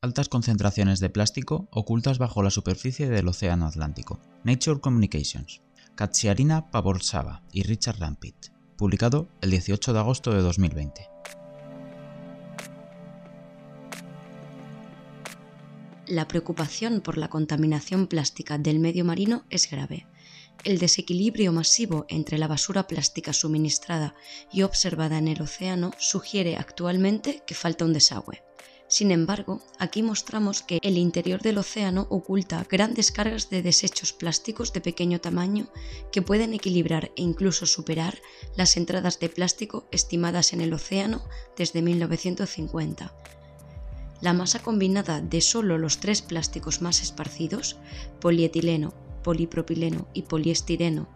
altas concentraciones de plástico ocultas bajo la superficie del Océano Atlántico. Nature Communications, Katsiarina Pavorsava y Richard Rampit, publicado el 18 de agosto de 2020. La preocupación por la contaminación plástica del medio marino es grave. El desequilibrio masivo entre la basura plástica suministrada y observada en el océano sugiere actualmente que falta un desagüe. Sin embargo, aquí mostramos que el interior del océano oculta grandes cargas de desechos plásticos de pequeño tamaño que pueden equilibrar e incluso superar las entradas de plástico estimadas en el océano desde 1950. La masa combinada de solo los tres plásticos más esparcidos, polietileno, polipropileno y poliestireno,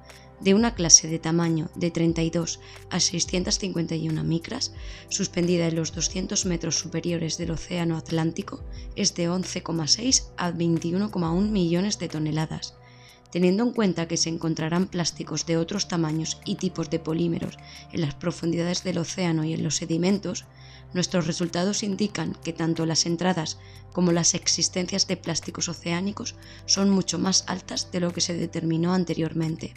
de una clase de tamaño de 32 a 651 micras, suspendida en los 200 metros superiores del Océano Atlántico, es de 11,6 a 21,1 millones de toneladas. Teniendo en cuenta que se encontrarán plásticos de otros tamaños y tipos de polímeros en las profundidades del océano y en los sedimentos, Nuestros resultados indican que tanto las entradas como las existencias de plásticos oceánicos son mucho más altas de lo que se determinó anteriormente.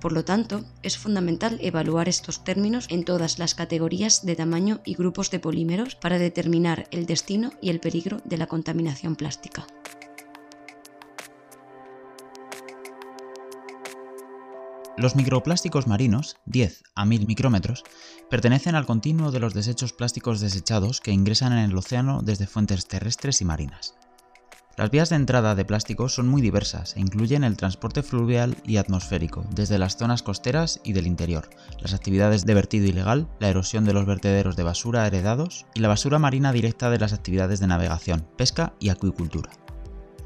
Por lo tanto, es fundamental evaluar estos términos en todas las categorías de tamaño y grupos de polímeros para determinar el destino y el peligro de la contaminación plástica. Los microplásticos marinos, 10 a 1000 micrómetros, pertenecen al continuo de los desechos plásticos desechados que ingresan en el océano desde fuentes terrestres y marinas. Las vías de entrada de plásticos son muy diversas e incluyen el transporte fluvial y atmosférico, desde las zonas costeras y del interior, las actividades de vertido ilegal, la erosión de los vertederos de basura heredados y la basura marina directa de las actividades de navegación, pesca y acuicultura.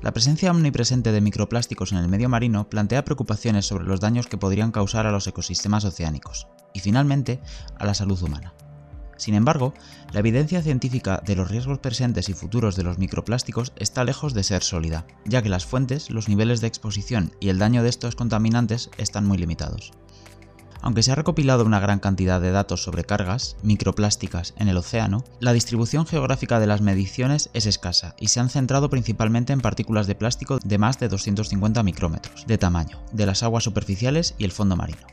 La presencia omnipresente de microplásticos en el medio marino plantea preocupaciones sobre los daños que podrían causar a los ecosistemas oceánicos y finalmente a la salud humana. Sin embargo, la evidencia científica de los riesgos presentes y futuros de los microplásticos está lejos de ser sólida, ya que las fuentes, los niveles de exposición y el daño de estos contaminantes están muy limitados. Aunque se ha recopilado una gran cantidad de datos sobre cargas microplásticas en el océano, la distribución geográfica de las mediciones es escasa y se han centrado principalmente en partículas de plástico de más de 250 micrómetros de tamaño, de las aguas superficiales y el fondo marino.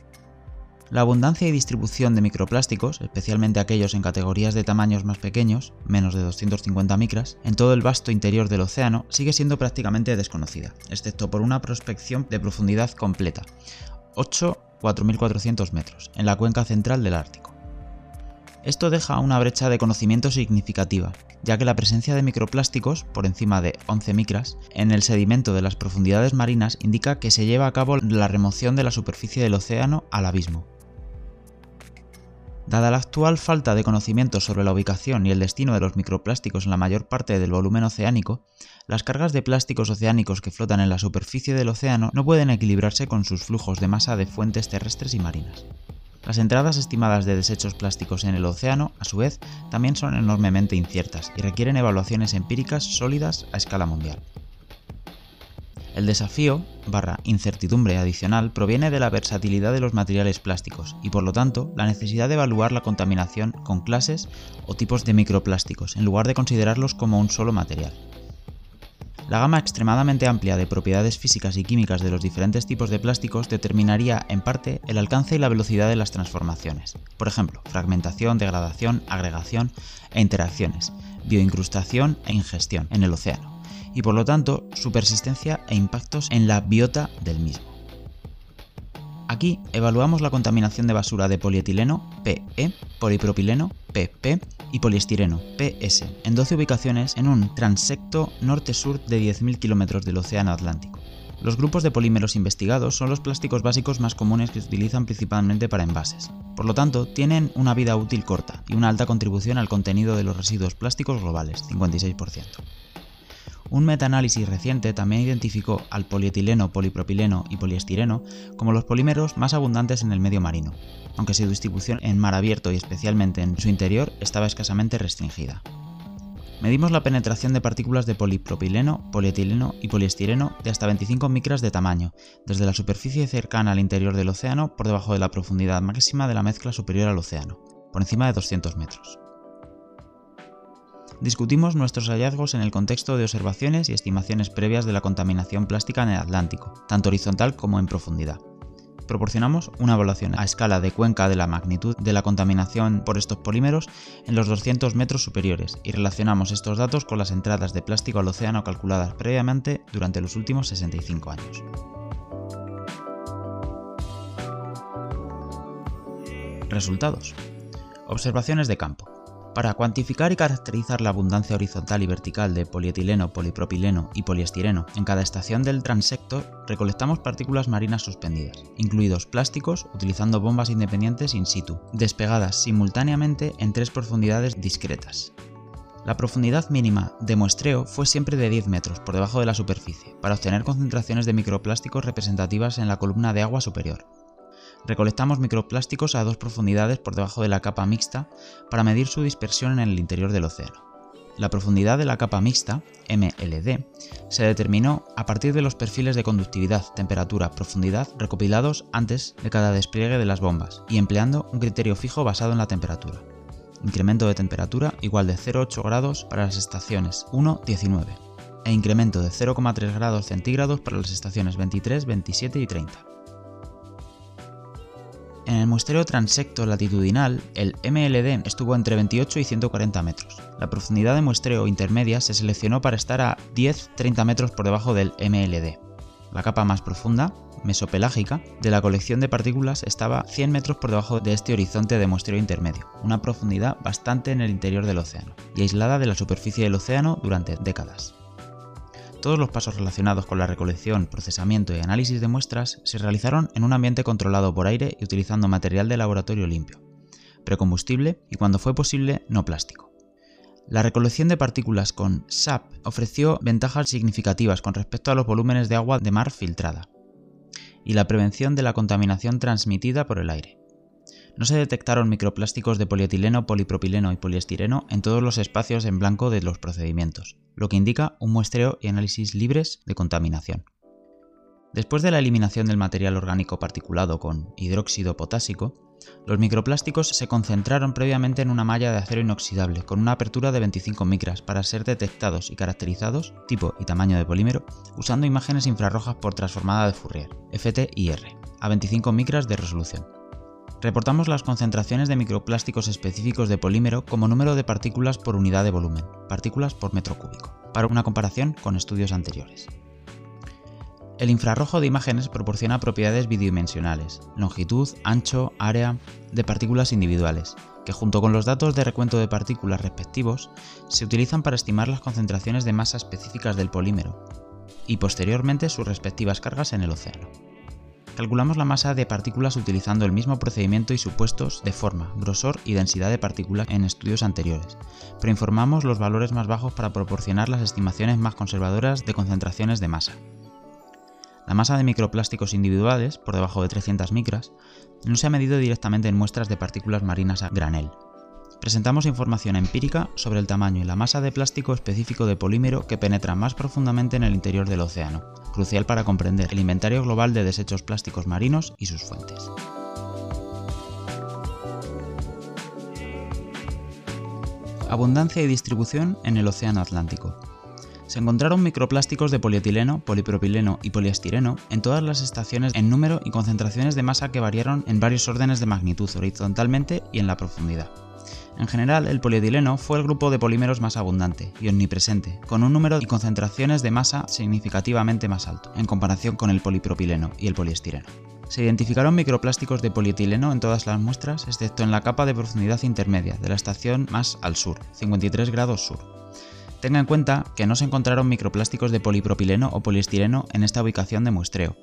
La abundancia y distribución de microplásticos, especialmente aquellos en categorías de tamaños más pequeños, menos de 250 micras, en todo el vasto interior del océano sigue siendo prácticamente desconocida, excepto por una prospección de profundidad completa, 8 4.400 metros, en la cuenca central del Ártico. Esto deja una brecha de conocimiento significativa, ya que la presencia de microplásticos, por encima de 11 micras, en el sedimento de las profundidades marinas indica que se lleva a cabo la remoción de la superficie del océano al abismo. Dada la actual falta de conocimiento sobre la ubicación y el destino de los microplásticos en la mayor parte del volumen oceánico, las cargas de plásticos oceánicos que flotan en la superficie del océano no pueden equilibrarse con sus flujos de masa de fuentes terrestres y marinas. Las entradas estimadas de desechos plásticos en el océano, a su vez, también son enormemente inciertas y requieren evaluaciones empíricas sólidas a escala mundial. El desafío, barra incertidumbre adicional, proviene de la versatilidad de los materiales plásticos y por lo tanto la necesidad de evaluar la contaminación con clases o tipos de microplásticos en lugar de considerarlos como un solo material. La gama extremadamente amplia de propiedades físicas y químicas de los diferentes tipos de plásticos determinaría, en parte, el alcance y la velocidad de las transformaciones. Por ejemplo, fragmentación, degradación, agregación e interacciones, bioincrustación e ingestión en el océano y por lo tanto su persistencia e impactos en la biota del mismo. Aquí evaluamos la contaminación de basura de polietileno, PE, polipropileno, PP y poliestireno, PS, en 12 ubicaciones en un transecto norte-sur de 10.000 kilómetros del Océano Atlántico. Los grupos de polímeros investigados son los plásticos básicos más comunes que se utilizan principalmente para envases. Por lo tanto, tienen una vida útil corta y una alta contribución al contenido de los residuos plásticos globales, 56%. Un metaanálisis reciente también identificó al polietileno, polipropileno y poliestireno como los polímeros más abundantes en el medio marino, aunque su distribución en mar abierto y especialmente en su interior estaba escasamente restringida. Medimos la penetración de partículas de polipropileno, polietileno y poliestireno de hasta 25 micras de tamaño, desde la superficie cercana al interior del océano por debajo de la profundidad máxima de la mezcla superior al océano, por encima de 200 metros. Discutimos nuestros hallazgos en el contexto de observaciones y estimaciones previas de la contaminación plástica en el Atlántico, tanto horizontal como en profundidad. Proporcionamos una evaluación a escala de cuenca de la magnitud de la contaminación por estos polímeros en los 200 metros superiores y relacionamos estos datos con las entradas de plástico al océano calculadas previamente durante los últimos 65 años. Resultados. Observaciones de campo. Para cuantificar y caracterizar la abundancia horizontal y vertical de polietileno, polipropileno y poliestireno en cada estación del transector, recolectamos partículas marinas suspendidas, incluidos plásticos, utilizando bombas independientes in situ, despegadas simultáneamente en tres profundidades discretas. La profundidad mínima de muestreo fue siempre de 10 metros por debajo de la superficie, para obtener concentraciones de microplásticos representativas en la columna de agua superior, recolectamos microplásticos a dos profundidades por debajo de la capa mixta para medir su dispersión en el interior del océano. La profundidad de la capa mixta, MLD, se determinó a partir de los perfiles de conductividad, temperatura, profundidad recopilados antes de cada despliegue de las bombas y empleando un criterio fijo basado en la temperatura. Incremento de temperatura igual de 0,8 grados para las estaciones 1-19 e incremento de 0,3 grados centígrados para las estaciones 23, 27 y 30. En el muestreo transecto latitudinal, el MLD estuvo entre 28 y 140 metros. La profundidad de muestreo intermedia se seleccionó para estar a 10-30 metros por debajo del MLD. La capa más profunda, mesopelágica, de la colección de partículas estaba 100 metros por debajo de este horizonte de muestreo intermedio, una profundidad bastante en el interior del océano, y aislada de la superficie del océano durante décadas. Todos los pasos relacionados con la recolección, procesamiento y análisis de muestras se realizaron en un ambiente controlado por aire y utilizando material de laboratorio limpio, precombustible y cuando fue posible no plástico. La recolección de partículas con SAP ofreció ventajas significativas con respecto a los volúmenes de agua de mar filtrada y la prevención de la contaminación transmitida por el aire. No se detectaron microplásticos de polietileno, polipropileno y poliestireno en todos los espacios en blanco de los procedimientos, lo que indica un muestreo y análisis libres de contaminación. Después de la eliminación del material orgánico particulado con hidróxido potásico, los microplásticos se concentraron previamente en una malla de acero inoxidable con una apertura de 25 micras para ser detectados y caracterizados, tipo y tamaño de polímero, usando imágenes infrarrojas por transformada de Fourier, FTIR, a 25 micras de resolución. Reportamos las concentraciones de microplásticos específicos de polímero como número de partículas por unidad de volumen, partículas por metro cúbico, para una comparación con estudios anteriores. El infrarrojo de imágenes proporciona propiedades bidimensionales, longitud, ancho, área, de partículas individuales, que junto con los datos de recuento de partículas respectivos se utilizan para estimar las concentraciones de masa específicas del polímero y posteriormente sus respectivas cargas en el océano. Calculamos la masa de partículas utilizando el mismo procedimiento y supuestos de forma, grosor y densidad de partículas en estudios anteriores, pero informamos los valores más bajos para proporcionar las estimaciones más conservadoras de concentraciones de masa. La masa de microplásticos individuales, por debajo de 300 micras, no se ha medido directamente en muestras de partículas marinas a granel, presentamos información empírica sobre el tamaño y la masa de plástico específico de polímero que penetra más profundamente en el interior del océano, crucial para comprender el inventario global de desechos plásticos marinos y sus fuentes. Abundancia y distribución en el Océano Atlántico. Se encontraron microplásticos de polietileno, polipropileno y poliestireno en todas las estaciones en número y concentraciones de masa que variaron en varios órdenes de magnitud horizontalmente y en la profundidad. En general, el polietileno fue el grupo de polímeros más abundante y omnipresente, con un número y concentraciones de masa significativamente más alto, en comparación con el polipropileno y el poliestireno. Se identificaron microplásticos de polietileno en todas las muestras, excepto en la capa de profundidad intermedia de la estación más al sur, 53 grados sur. Tenga en cuenta que no se encontraron microplásticos de polipropileno o poliestireno en esta ubicación de muestreo,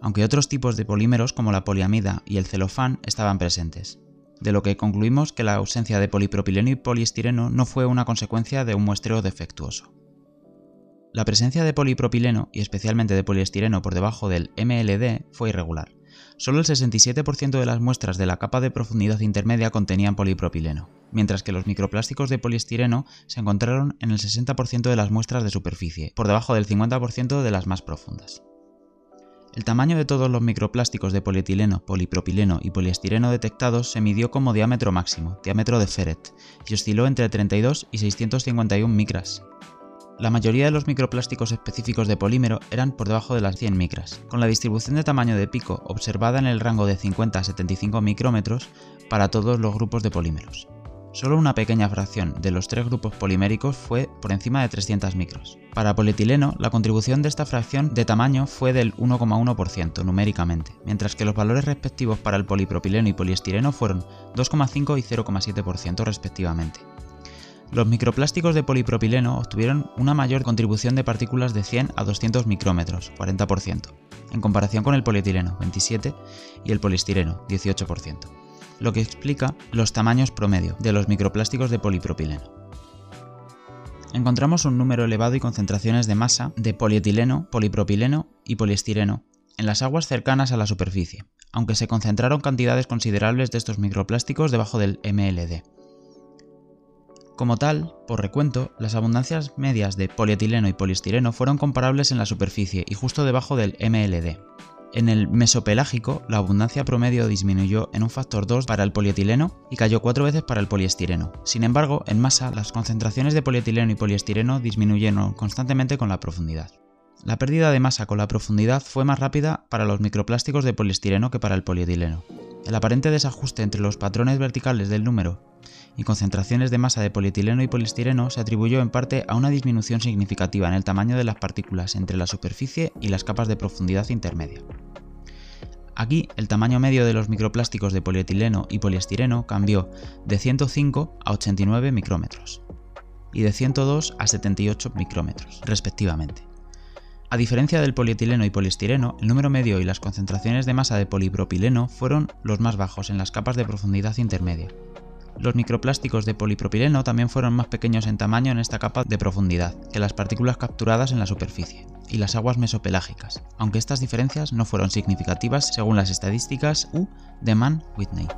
aunque otros tipos de polímeros como la poliamida y el celofán estaban presentes de lo que concluimos que la ausencia de polipropileno y poliestireno no fue una consecuencia de un muestreo defectuoso. La presencia de polipropileno y especialmente de poliestireno por debajo del MLD fue irregular. Solo el 67% de las muestras de la capa de profundidad intermedia contenían polipropileno, mientras que los microplásticos de poliestireno se encontraron en el 60% de las muestras de superficie, por debajo del 50% de las más profundas. El tamaño de todos los microplásticos de polietileno, polipropileno y poliestireno detectados se midió como diámetro máximo, diámetro de Ferret, y osciló entre 32 y 651 micras. La mayoría de los microplásticos específicos de polímero eran por debajo de las 100 micras, con la distribución de tamaño de pico observada en el rango de 50 a 75 micrómetros para todos los grupos de polímeros. Solo una pequeña fracción de los tres grupos poliméricos fue por encima de 300 micros. Para polietileno, la contribución de esta fracción de tamaño fue del 1,1% numéricamente, mientras que los valores respectivos para el polipropileno y poliestireno fueron 2,5 y 0,7% respectivamente. Los microplásticos de polipropileno obtuvieron una mayor contribución de partículas de 100 a 200 micrómetros, 40%, en comparación con el polietileno, 27%, y el poliestireno, 18% lo que explica los tamaños promedio de los microplásticos de polipropileno. Encontramos un número elevado y concentraciones de masa de polietileno, polipropileno y poliestireno en las aguas cercanas a la superficie, aunque se concentraron cantidades considerables de estos microplásticos debajo del MLD. Como tal, por recuento, las abundancias medias de polietileno y poliestireno fueron comparables en la superficie y justo debajo del MLD, en el mesopelágico, la abundancia promedio disminuyó en un factor 2 para el polietileno y cayó 4 veces para el poliestireno. Sin embargo, en masa, las concentraciones de polietileno y poliestireno disminuyeron constantemente con la profundidad. La pérdida de masa con la profundidad fue más rápida para los microplásticos de poliestireno que para el polietileno. El aparente desajuste entre los patrones verticales del número y concentraciones de masa de polietileno y poliestireno se atribuyó en parte a una disminución significativa en el tamaño de las partículas entre la superficie y las capas de profundidad intermedia. Aquí, el tamaño medio de los microplásticos de polietileno y poliestireno cambió de 105 a 89 micrómetros y de 102 a 78 micrómetros, respectivamente. A diferencia del polietileno y poliestireno, el número medio y las concentraciones de masa de polipropileno fueron los más bajos en las capas de profundidad intermedia, los microplásticos de polipropileno también fueron más pequeños en tamaño en esta capa de profundidad que las partículas capturadas en la superficie y las aguas mesopelágicas, aunque estas diferencias no fueron significativas según las estadísticas U de Mann-Whitney.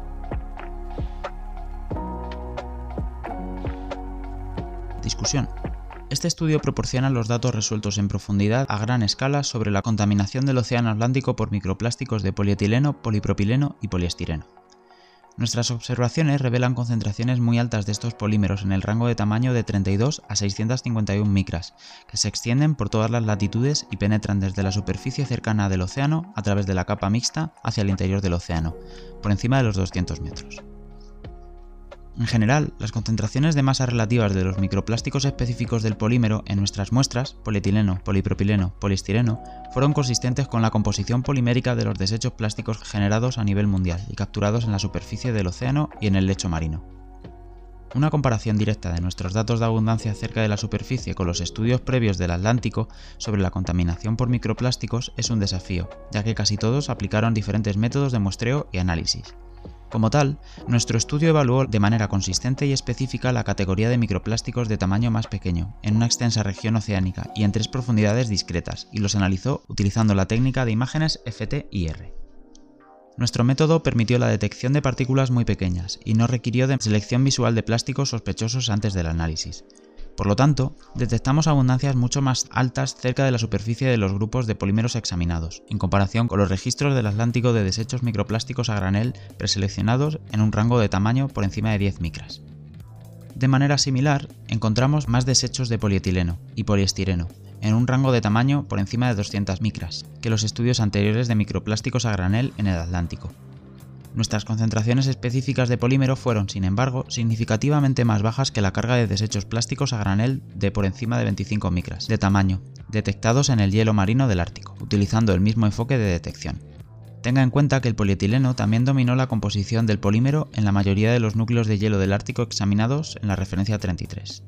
Discusión. Este estudio proporciona los datos resueltos en profundidad a gran escala sobre la contaminación del Océano Atlántico por microplásticos de polietileno, polipropileno y poliestireno. Nuestras observaciones revelan concentraciones muy altas de estos polímeros en el rango de tamaño de 32 a 651 micras, que se extienden por todas las latitudes y penetran desde la superficie cercana del océano a través de la capa mixta hacia el interior del océano, por encima de los 200 metros. En general, las concentraciones de masa relativas de los microplásticos específicos del polímero en nuestras muestras, polietileno, polipropileno, poliestireno, fueron consistentes con la composición polimérica de los desechos plásticos generados a nivel mundial y capturados en la superficie del océano y en el lecho marino. Una comparación directa de nuestros datos de abundancia cerca de la superficie con los estudios previos del Atlántico sobre la contaminación por microplásticos es un desafío, ya que casi todos aplicaron diferentes métodos de muestreo y análisis. Como tal, nuestro estudio evaluó de manera consistente y específica la categoría de microplásticos de tamaño más pequeño, en una extensa región oceánica y en tres profundidades discretas, y los analizó utilizando la técnica de imágenes FT-IR. Nuestro método permitió la detección de partículas muy pequeñas y no requirió de selección visual de plásticos sospechosos antes del análisis, por lo tanto, detectamos abundancias mucho más altas cerca de la superficie de los grupos de polímeros examinados, en comparación con los registros del Atlántico de desechos microplásticos a granel preseleccionados en un rango de tamaño por encima de 10 micras. De manera similar, encontramos más desechos de polietileno y poliestireno, en un rango de tamaño por encima de 200 micras, que los estudios anteriores de microplásticos a granel en el Atlántico, Nuestras concentraciones específicas de polímero fueron, sin embargo, significativamente más bajas que la carga de desechos plásticos a granel de por encima de 25 micras de tamaño, detectados en el hielo marino del Ártico, utilizando el mismo enfoque de detección. Tenga en cuenta que el polietileno también dominó la composición del polímero en la mayoría de los núcleos de hielo del Ártico examinados en la referencia 33.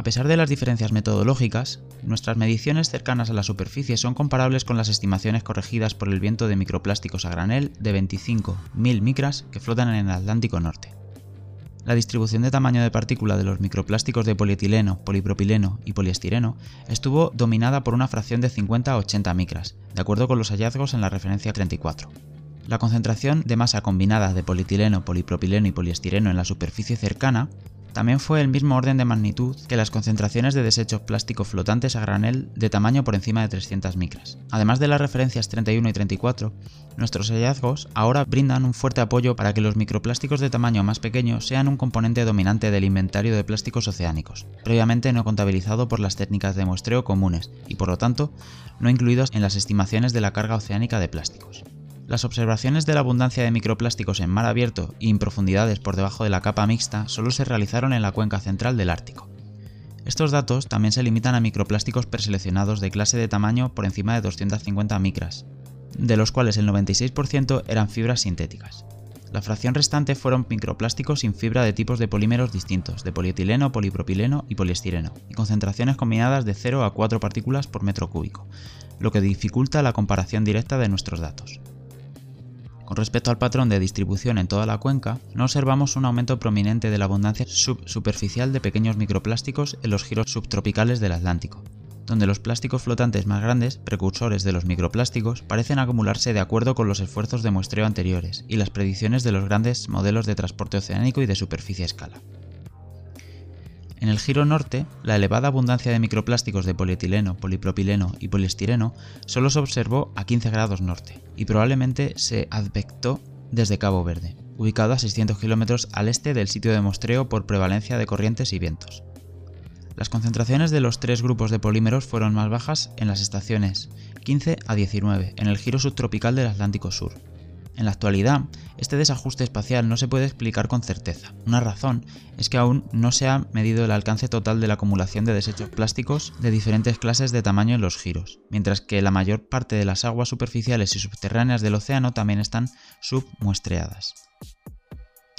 A pesar de las diferencias metodológicas, nuestras mediciones cercanas a la superficie son comparables con las estimaciones corregidas por el viento de microplásticos a granel de 25.000 micras que flotan en el Atlántico Norte. La distribución de tamaño de partícula de los microplásticos de polietileno, polipropileno y poliestireno estuvo dominada por una fracción de 50 a 80 micras, de acuerdo con los hallazgos en la referencia 34. La concentración de masa combinada de polietileno, polipropileno y poliestireno en la superficie cercana También fue el mismo orden de magnitud que las concentraciones de desechos plásticos flotantes a granel de tamaño por encima de 300 micras. Además de las referencias 31 y 34, nuestros hallazgos ahora brindan un fuerte apoyo para que los microplásticos de tamaño más pequeño sean un componente dominante del inventario de plásticos oceánicos, previamente no contabilizado por las técnicas de muestreo comunes y por lo tanto no incluidos en las estimaciones de la carga oceánica de plásticos. Las observaciones de la abundancia de microplásticos en mar abierto y en profundidades por debajo de la capa mixta solo se realizaron en la cuenca central del Ártico. Estos datos también se limitan a microplásticos preseleccionados de clase de tamaño por encima de 250 micras, de los cuales el 96% eran fibras sintéticas. La fracción restante fueron microplásticos sin fibra de tipos de polímeros distintos, de polietileno, polipropileno y poliestireno, y concentraciones combinadas de 0 a 4 partículas por metro cúbico, lo que dificulta la comparación directa de nuestros datos. Con respecto al patrón de distribución en toda la cuenca, no observamos un aumento prominente de la abundancia subsuperficial de pequeños microplásticos en los giros subtropicales del Atlántico, donde los plásticos flotantes más grandes, precursores de los microplásticos, parecen acumularse de acuerdo con los esfuerzos de muestreo anteriores y las predicciones de los grandes modelos de transporte oceánico y de superficie a escala. En el giro norte, la elevada abundancia de microplásticos de polietileno, polipropileno y poliestireno solo se observó a 15 grados norte y probablemente se advectó desde Cabo Verde, ubicado a 600 kilómetros al este del sitio de muestreo por prevalencia de corrientes y vientos. Las concentraciones de los tres grupos de polímeros fueron más bajas en las estaciones 15 a 19 en el giro subtropical del Atlántico Sur, en la actualidad, este desajuste espacial no se puede explicar con certeza. Una razón es que aún no se ha medido el alcance total de la acumulación de desechos plásticos de diferentes clases de tamaño en los giros, mientras que la mayor parte de las aguas superficiales y subterráneas del océano también están submuestreadas.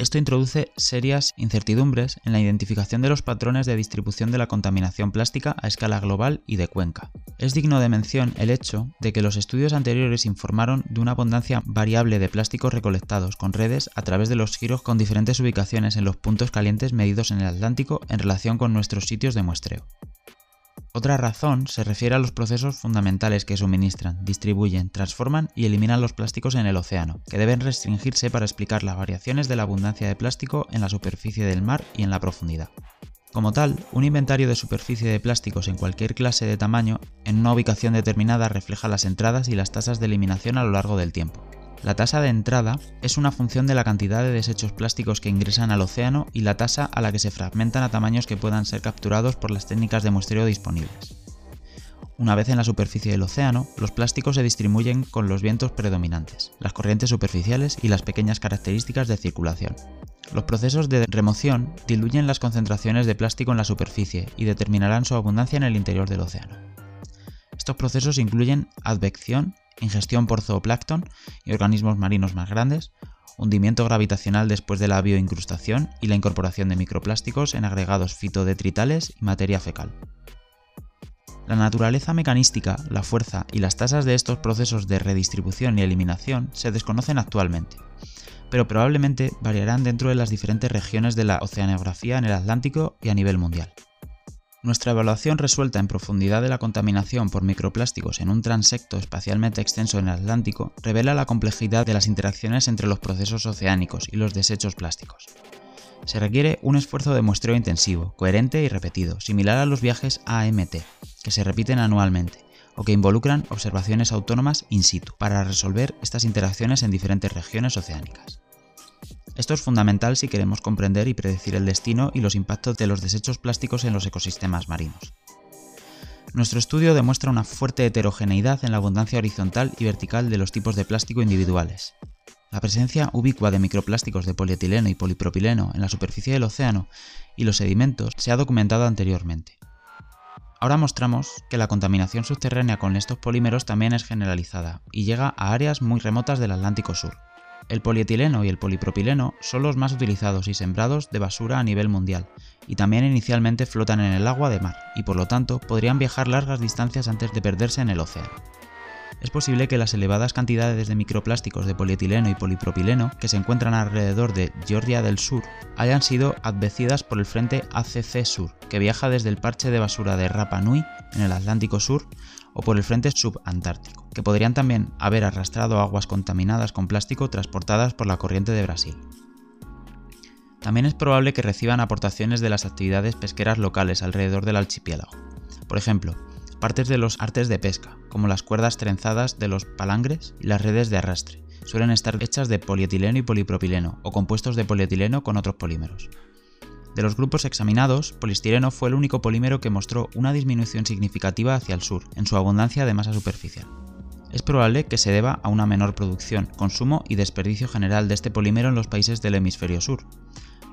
Esto introduce serias incertidumbres en la identificación de los patrones de distribución de la contaminación plástica a escala global y de cuenca. Es digno de mención el hecho de que los estudios anteriores informaron de una abundancia variable de plásticos recolectados con redes a través de los giros con diferentes ubicaciones en los puntos calientes medidos en el Atlántico en relación con nuestros sitios de muestreo. Otra razón se refiere a los procesos fundamentales que suministran, distribuyen, transforman y eliminan los plásticos en el océano, que deben restringirse para explicar las variaciones de la abundancia de plástico en la superficie del mar y en la profundidad. Como tal, un inventario de superficie de plásticos en cualquier clase de tamaño en una ubicación determinada refleja las entradas y las tasas de eliminación a lo largo del tiempo. La tasa de entrada es una función de la cantidad de desechos plásticos que ingresan al océano y la tasa a la que se fragmentan a tamaños que puedan ser capturados por las técnicas de muestreo disponibles. Una vez en la superficie del océano, los plásticos se distribuyen con los vientos predominantes, las corrientes superficiales y las pequeñas características de circulación. Los procesos de remoción diluyen las concentraciones de plástico en la superficie y determinarán su abundancia en el interior del océano. Estos procesos incluyen advección ingestión por zooplancton y organismos marinos más grandes, hundimiento gravitacional después de la bioincrustación y la incorporación de microplásticos en agregados fitodetritales y materia fecal. La naturaleza mecanística, la fuerza y las tasas de estos procesos de redistribución y eliminación se desconocen actualmente, pero probablemente variarán dentro de las diferentes regiones de la oceanografía en el Atlántico y a nivel mundial. Nuestra evaluación resuelta en profundidad de la contaminación por microplásticos en un transecto espacialmente extenso en el Atlántico revela la complejidad de las interacciones entre los procesos oceánicos y los desechos plásticos. Se requiere un esfuerzo de muestreo intensivo, coherente y repetido, similar a los viajes AMT, que se repiten anualmente, o que involucran observaciones autónomas in situ, para resolver estas interacciones en diferentes regiones oceánicas. Esto es fundamental si queremos comprender y predecir el destino y los impactos de los desechos plásticos en los ecosistemas marinos. Nuestro estudio demuestra una fuerte heterogeneidad en la abundancia horizontal y vertical de los tipos de plástico individuales. La presencia ubicua de microplásticos de polietileno y polipropileno en la superficie del océano y los sedimentos se ha documentado anteriormente. Ahora mostramos que la contaminación subterránea con estos polímeros también es generalizada y llega a áreas muy remotas del Atlántico Sur. El polietileno y el polipropileno son los más utilizados y sembrados de basura a nivel mundial, y también inicialmente flotan en el agua de mar, y por lo tanto podrían viajar largas distancias antes de perderse en el océano. Es posible que las elevadas cantidades de microplásticos de polietileno y polipropileno que se encuentran alrededor de Georgia del Sur hayan sido advecidas por el frente ACC Sur, que viaja desde el parche de basura de Rapa Nui en el Atlántico Sur o por el frente subantártico, que podrían también haber arrastrado aguas contaminadas con plástico transportadas por la corriente de Brasil. También es probable que reciban aportaciones de las actividades pesqueras locales alrededor del archipiélago. Por ejemplo, partes de los artes de pesca, como las cuerdas trenzadas de los palangres y las redes de arrastre, suelen estar hechas de polietileno y polipropileno o compuestos de polietileno con otros polímeros. De los grupos examinados, polistireno fue el único polímero que mostró una disminución significativa hacia el sur en su abundancia de masa superficial. Es probable que se deba a una menor producción, consumo y desperdicio general de este polímero en los países del hemisferio sur.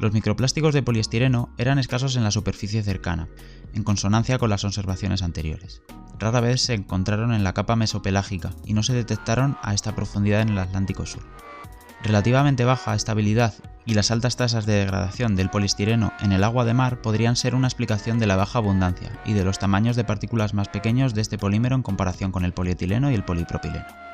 Los microplásticos de poliestireno eran escasos en la superficie cercana, en consonancia con las observaciones anteriores. Rara vez se encontraron en la capa mesopelágica y no se detectaron a esta profundidad en el Atlántico Sur. Relativamente baja estabilidad y las altas tasas de degradación del polistireno en el agua de mar podrían ser una explicación de la baja abundancia y de los tamaños de partículas más pequeños de este polímero en comparación con el polietileno y el polipropileno.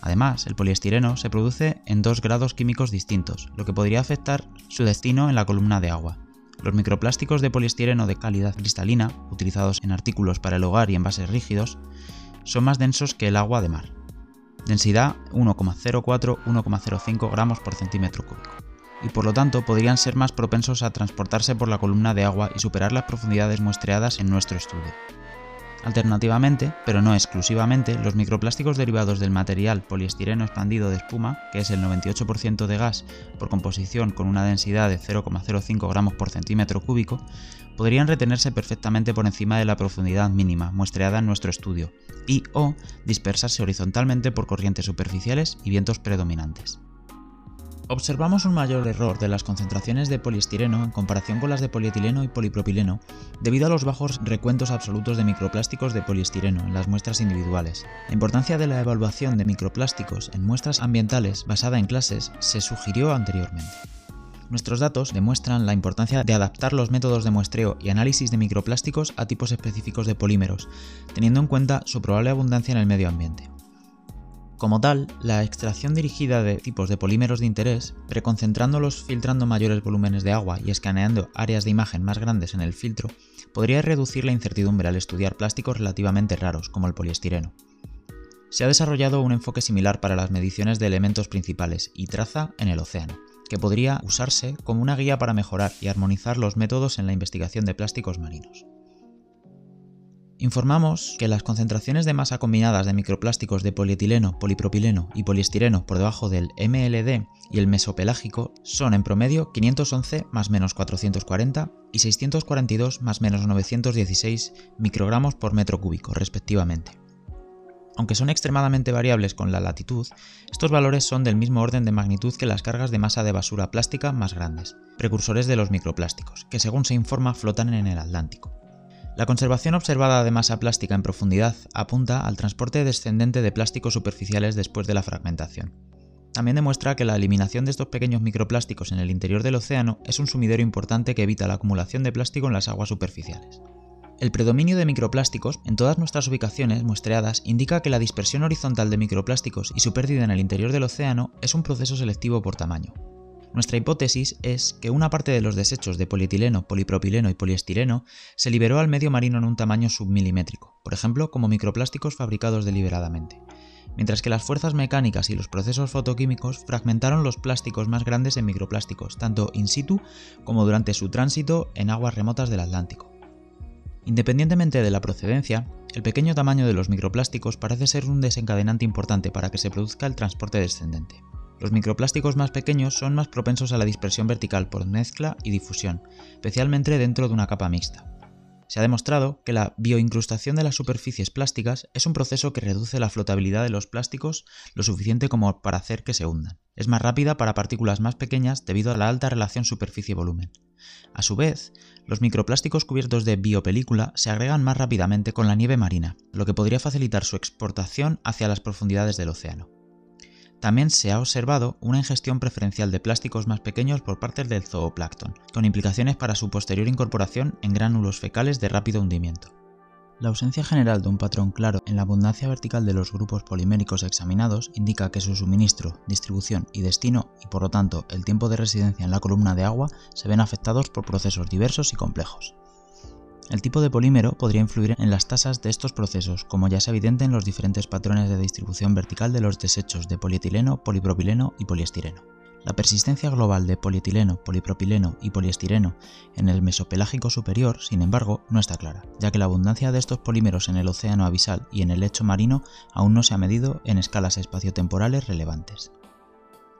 Además, el poliestireno se produce en dos grados químicos distintos, lo que podría afectar su destino en la columna de agua. Los microplásticos de poliestireno de calidad cristalina, utilizados en artículos para el hogar y envases rígidos, son más densos que el agua de mar. Densidad 1,04-1,05 gramos por centímetro cúbico y por lo tanto podrían ser más propensos a transportarse por la columna de agua y superar las profundidades muestreadas en nuestro estudio. Alternativamente, pero no exclusivamente, los microplásticos derivados del material poliestireno expandido de espuma, que es el 98% de gas por composición con una densidad de 0,05 gramos por centímetro cúbico, podrían retenerse perfectamente por encima de la profundidad mínima muestreada en nuestro estudio y o dispersarse horizontalmente por corrientes superficiales y vientos predominantes. Observamos un mayor error de las concentraciones de poliestireno en comparación con las de polietileno y polipropileno debido a los bajos recuentos absolutos de microplásticos de poliestireno en las muestras individuales. La importancia de la evaluación de microplásticos en muestras ambientales basada en clases se sugirió anteriormente. Nuestros datos demuestran la importancia de adaptar los métodos de muestreo y análisis de microplásticos a tipos específicos de polímeros, teniendo en cuenta su probable abundancia en el medio ambiente. Como tal, la extracción dirigida de tipos de polímeros de interés, preconcentrándolos filtrando mayores volúmenes de agua y escaneando áreas de imagen más grandes en el filtro, podría reducir la incertidumbre al estudiar plásticos relativamente raros, como el poliestireno. Se ha desarrollado un enfoque similar para las mediciones de elementos principales y traza en el océano, que podría usarse como una guía para mejorar y armonizar los métodos en la investigación de plásticos marinos. Informamos que las concentraciones de masa combinadas de microplásticos de polietileno, polipropileno y poliestireno por debajo del MLD y el mesopelágico son en promedio 511 más menos 440 y 642 más menos 916 microgramos por metro cúbico, respectivamente. Aunque son extremadamente variables con la latitud, estos valores son del mismo orden de magnitud que las cargas de masa de basura plástica más grandes, precursores de los microplásticos, que según se informa flotan en el Atlántico. La conservación observada de masa plástica en profundidad apunta al transporte descendente de plásticos superficiales después de la fragmentación. También demuestra que la eliminación de estos pequeños microplásticos en el interior del océano es un sumidero importante que evita la acumulación de plástico en las aguas superficiales. El predominio de microplásticos en todas nuestras ubicaciones muestreadas indica que la dispersión horizontal de microplásticos y su pérdida en el interior del océano es un proceso selectivo por tamaño, nuestra hipótesis es que una parte de los desechos de polietileno, polipropileno y poliestireno se liberó al medio marino en un tamaño submilimétrico, por ejemplo como microplásticos fabricados deliberadamente, mientras que las fuerzas mecánicas y los procesos fotoquímicos fragmentaron los plásticos más grandes en microplásticos, tanto in situ como durante su tránsito en aguas remotas del Atlántico. Independientemente de la procedencia, el pequeño tamaño de los microplásticos parece ser un desencadenante importante para que se produzca el transporte descendente. Los microplásticos más pequeños son más propensos a la dispersión vertical por mezcla y difusión, especialmente dentro de una capa mixta. Se ha demostrado que la bioincrustación de las superficies plásticas es un proceso que reduce la flotabilidad de los plásticos lo suficiente como para hacer que se hundan. Es más rápida para partículas más pequeñas debido a la alta relación superficie-volumen. A su vez, los microplásticos cubiertos de biopelícula se agregan más rápidamente con la nieve marina, lo que podría facilitar su exportación hacia las profundidades del océano. También se ha observado una ingestión preferencial de plásticos más pequeños por parte del zooplancton, con implicaciones para su posterior incorporación en gránulos fecales de rápido hundimiento. La ausencia general de un patrón claro en la abundancia vertical de los grupos poliméricos examinados indica que su suministro, distribución y destino, y por lo tanto el tiempo de residencia en la columna de agua, se ven afectados por procesos diversos y complejos. El tipo de polímero podría influir en las tasas de estos procesos, como ya es evidente en los diferentes patrones de distribución vertical de los desechos de polietileno, polipropileno y poliestireno. La persistencia global de polietileno, polipropileno y poliestireno en el mesopelágico superior, sin embargo, no está clara, ya que la abundancia de estos polímeros en el océano abisal y en el lecho marino aún no se ha medido en escalas espaciotemporales relevantes.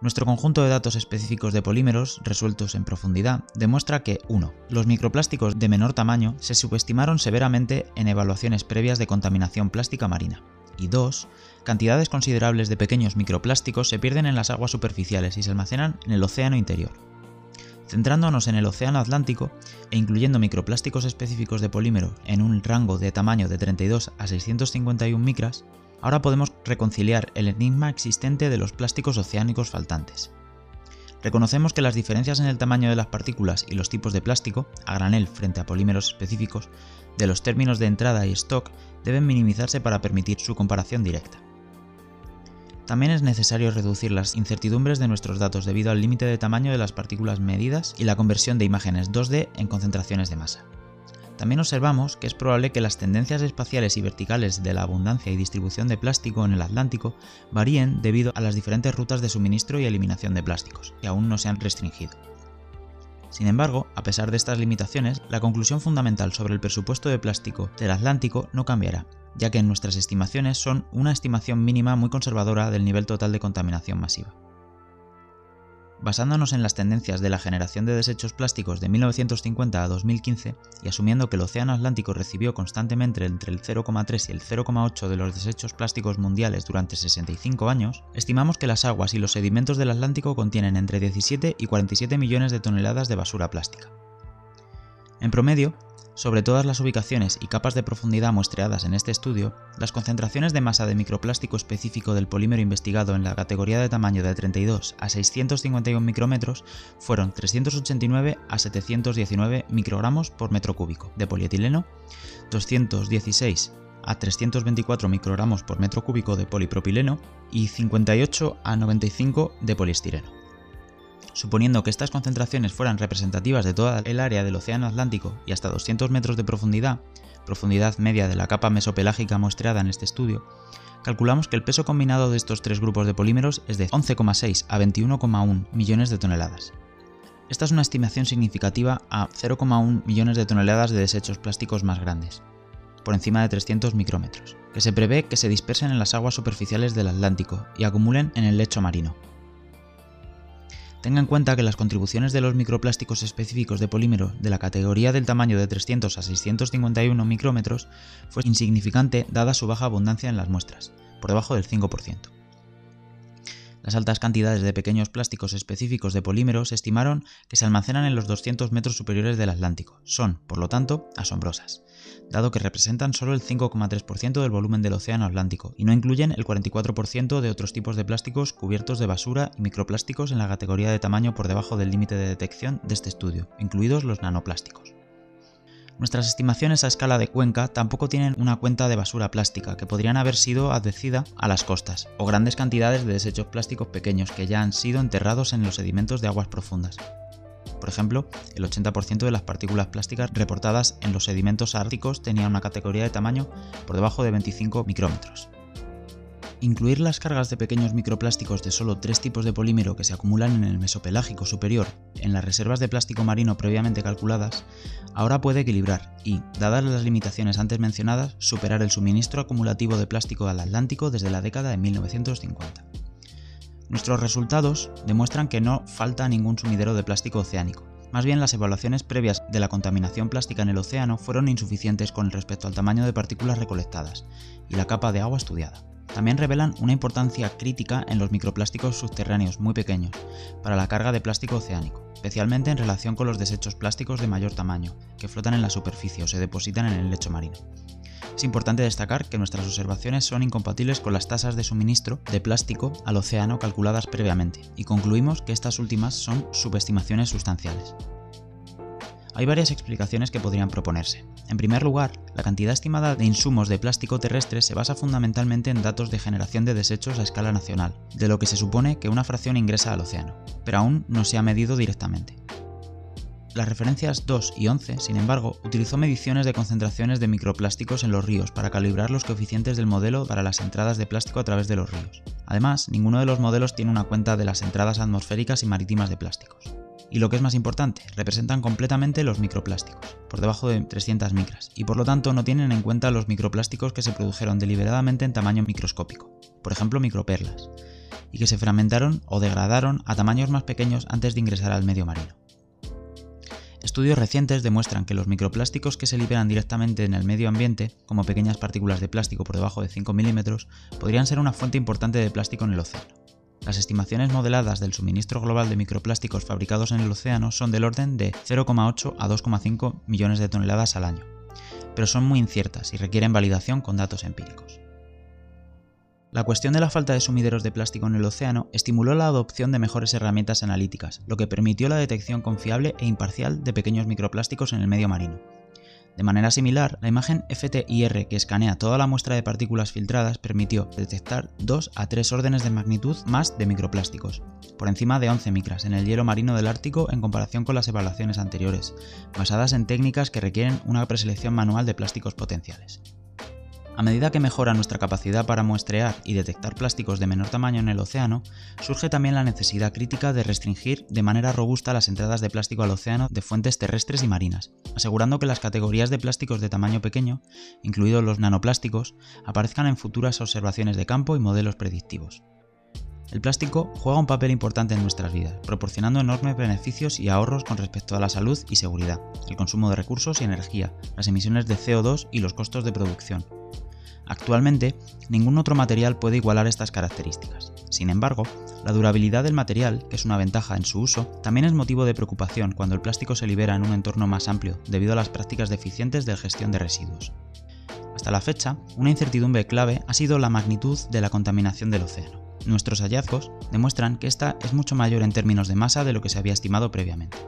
Nuestro conjunto de datos específicos de polímeros, resueltos en profundidad, demuestra que 1. Los microplásticos de menor tamaño se subestimaron severamente en evaluaciones previas de contaminación plástica marina, y 2. Cantidades considerables de pequeños microplásticos se pierden en las aguas superficiales y se almacenan en el océano interior. Centrándonos en el océano Atlántico e incluyendo microplásticos específicos de polímero en un rango de tamaño de 32 a 651 micras, ahora podemos reconciliar el enigma existente de los plásticos oceánicos faltantes. Reconocemos que las diferencias en el tamaño de las partículas y los tipos de plástico, a granel frente a polímeros específicos, de los términos de entrada y stock deben minimizarse para permitir su comparación directa. También es necesario reducir las incertidumbres de nuestros datos debido al límite de tamaño de las partículas medidas y la conversión de imágenes 2D en concentraciones de masa. También observamos que es probable que las tendencias espaciales y verticales de la abundancia y distribución de plástico en el Atlántico varíen debido a las diferentes rutas de suministro y eliminación de plásticos, que aún no se han restringido. Sin embargo, a pesar de estas limitaciones, la conclusión fundamental sobre el presupuesto de plástico del Atlántico no cambiará, ya que nuestras estimaciones son una estimación mínima muy conservadora del nivel total de contaminación masiva. Basándonos en las tendencias de la generación de desechos plásticos de 1950 a 2015 y asumiendo que el Océano Atlántico recibió constantemente entre el 0,3 y el 0,8 de los desechos plásticos mundiales durante 65 años, estimamos que las aguas y los sedimentos del Atlántico contienen entre 17 y 47 millones de toneladas de basura plástica. En promedio, sobre todas las ubicaciones y capas de profundidad muestreadas en este estudio, las concentraciones de masa de microplástico específico del polímero investigado en la categoría de tamaño de 32 a 651 micrómetros fueron 389 a 719 microgramos por metro cúbico de polietileno, 216 a 324 microgramos por metro cúbico de polipropileno y 58 a 95 de poliestireno. Suponiendo que estas concentraciones fueran representativas de toda el área del Océano Atlántico y hasta 200 metros de profundidad, profundidad media de la capa mesopelágica muestreada en este estudio, calculamos que el peso combinado de estos tres grupos de polímeros es de 11,6 a 21,1 millones de toneladas. Esta es una estimación significativa a 0,1 millones de toneladas de desechos plásticos más grandes, por encima de 300 micrómetros, que se prevé que se dispersen en las aguas superficiales del Atlántico y acumulen en el lecho marino. Tenga en cuenta que las contribuciones de los microplásticos específicos de polímero de la categoría del tamaño de 300 a 651 micrómetros fue insignificante dada su baja abundancia en las muestras, por debajo del 5%. Las altas cantidades de pequeños plásticos específicos de polímero se estimaron que se almacenan en los 200 metros superiores del Atlántico. Son, por lo tanto, asombrosas dado que representan solo el 5,3% del volumen del Océano Atlántico y no incluyen el 44% de otros tipos de plásticos cubiertos de basura y microplásticos en la categoría de tamaño por debajo del límite de detección de este estudio, incluidos los nanoplásticos. Nuestras estimaciones a escala de cuenca tampoco tienen una cuenta de basura plástica que podrían haber sido adhecida a las costas, o grandes cantidades de desechos plásticos pequeños que ya han sido enterrados en los sedimentos de aguas profundas. Por ejemplo, el 80% de las partículas plásticas reportadas en los sedimentos árticos tenían una categoría de tamaño por debajo de 25 micrómetros. Incluir las cargas de pequeños microplásticos de solo tres tipos de polímero que se acumulan en el mesopelágico superior en las reservas de plástico marino previamente calculadas, ahora puede equilibrar y, dadas las limitaciones antes mencionadas, superar el suministro acumulativo de plástico al Atlántico desde la década de 1950. Nuestros resultados demuestran que no falta ningún sumidero de plástico oceánico. Más bien las evaluaciones previas de la contaminación plástica en el océano fueron insuficientes con respecto al tamaño de partículas recolectadas y la capa de agua estudiada. También revelan una importancia crítica en los microplásticos subterráneos muy pequeños para la carga de plástico oceánico, especialmente en relación con los desechos plásticos de mayor tamaño, que flotan en la superficie o se depositan en el lecho marino. Es importante destacar que nuestras observaciones son incompatibles con las tasas de suministro de plástico al océano calculadas previamente, y concluimos que estas últimas son subestimaciones sustanciales. Hay varias explicaciones que podrían proponerse. En primer lugar, la cantidad estimada de insumos de plástico terrestre se basa fundamentalmente en datos de generación de desechos a escala nacional, de lo que se supone que una fracción ingresa al océano, pero aún no se ha medido directamente. las referencias 2 y 11, sin embargo, utilizó mediciones de concentraciones de microplásticos en los ríos para calibrar los coeficientes del modelo para las entradas de plástico a través de los ríos. Además, ninguno de los modelos tiene una cuenta de las entradas atmosféricas y marítimas de plásticos. Y lo que es más importante, representan completamente los microplásticos, por debajo de 300 micras, y por lo tanto no tienen en cuenta los microplásticos que se produjeron deliberadamente en tamaño microscópico, por ejemplo microperlas, y que se fragmentaron o degradaron a tamaños más pequeños antes de ingresar al medio marino. Estudios recientes demuestran que los microplásticos que se liberan directamente en el medio ambiente, como pequeñas partículas de plástico por debajo de 5 milímetros, podrían ser una fuente importante de plástico en el océano. Las estimaciones modeladas del suministro global de microplásticos fabricados en el océano son del orden de 0,8 a 2,5 millones de toneladas al año, pero son muy inciertas y requieren validación con datos empíricos. La cuestión de la falta de sumideros de plástico en el océano estimuló la adopción de mejores herramientas analíticas, lo que permitió la detección confiable e imparcial de pequeños microplásticos en el medio marino. De manera similar, la imagen FTIR que escanea toda la muestra de partículas filtradas permitió detectar 2 a 3 órdenes de magnitud más de microplásticos, por encima de 11 micras en el hielo marino del Ártico en comparación con las evaluaciones anteriores, basadas en técnicas que requieren una preselección manual de plásticos potenciales. A medida que mejora nuestra capacidad para muestrear y detectar plásticos de menor tamaño en el océano, surge también la necesidad crítica de restringir de manera robusta las entradas de plástico al océano de fuentes terrestres y marinas, asegurando que las categorías de plásticos de tamaño pequeño, incluidos los nanoplásticos, aparezcan en futuras observaciones de campo y modelos predictivos. El plástico juega un papel importante en nuestras vidas, proporcionando enormes beneficios y ahorros con respecto a la salud y seguridad, el consumo de recursos y energía, las emisiones de CO2 y los costos de producción, Actualmente, ningún otro material puede igualar estas características. Sin embargo, la durabilidad del material, que es una ventaja en su uso, también es motivo de preocupación cuando el plástico se libera en un entorno más amplio debido a las prácticas deficientes de gestión de residuos. Hasta la fecha, una incertidumbre clave ha sido la magnitud de la contaminación del océano. Nuestros hallazgos demuestran que esta es mucho mayor en términos de masa de lo que se había estimado previamente.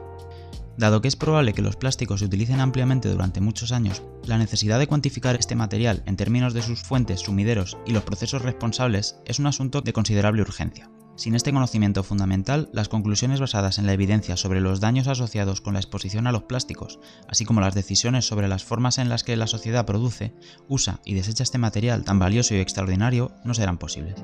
Dado que es probable que los plásticos se utilicen ampliamente durante muchos años, la necesidad de cuantificar este material en términos de sus fuentes, sumideros y los procesos responsables es un asunto de considerable urgencia. Sin este conocimiento fundamental, las conclusiones basadas en la evidencia sobre los daños asociados con la exposición a los plásticos, así como las decisiones sobre las formas en las que la sociedad produce, usa y desecha este material tan valioso y extraordinario, no serán posibles.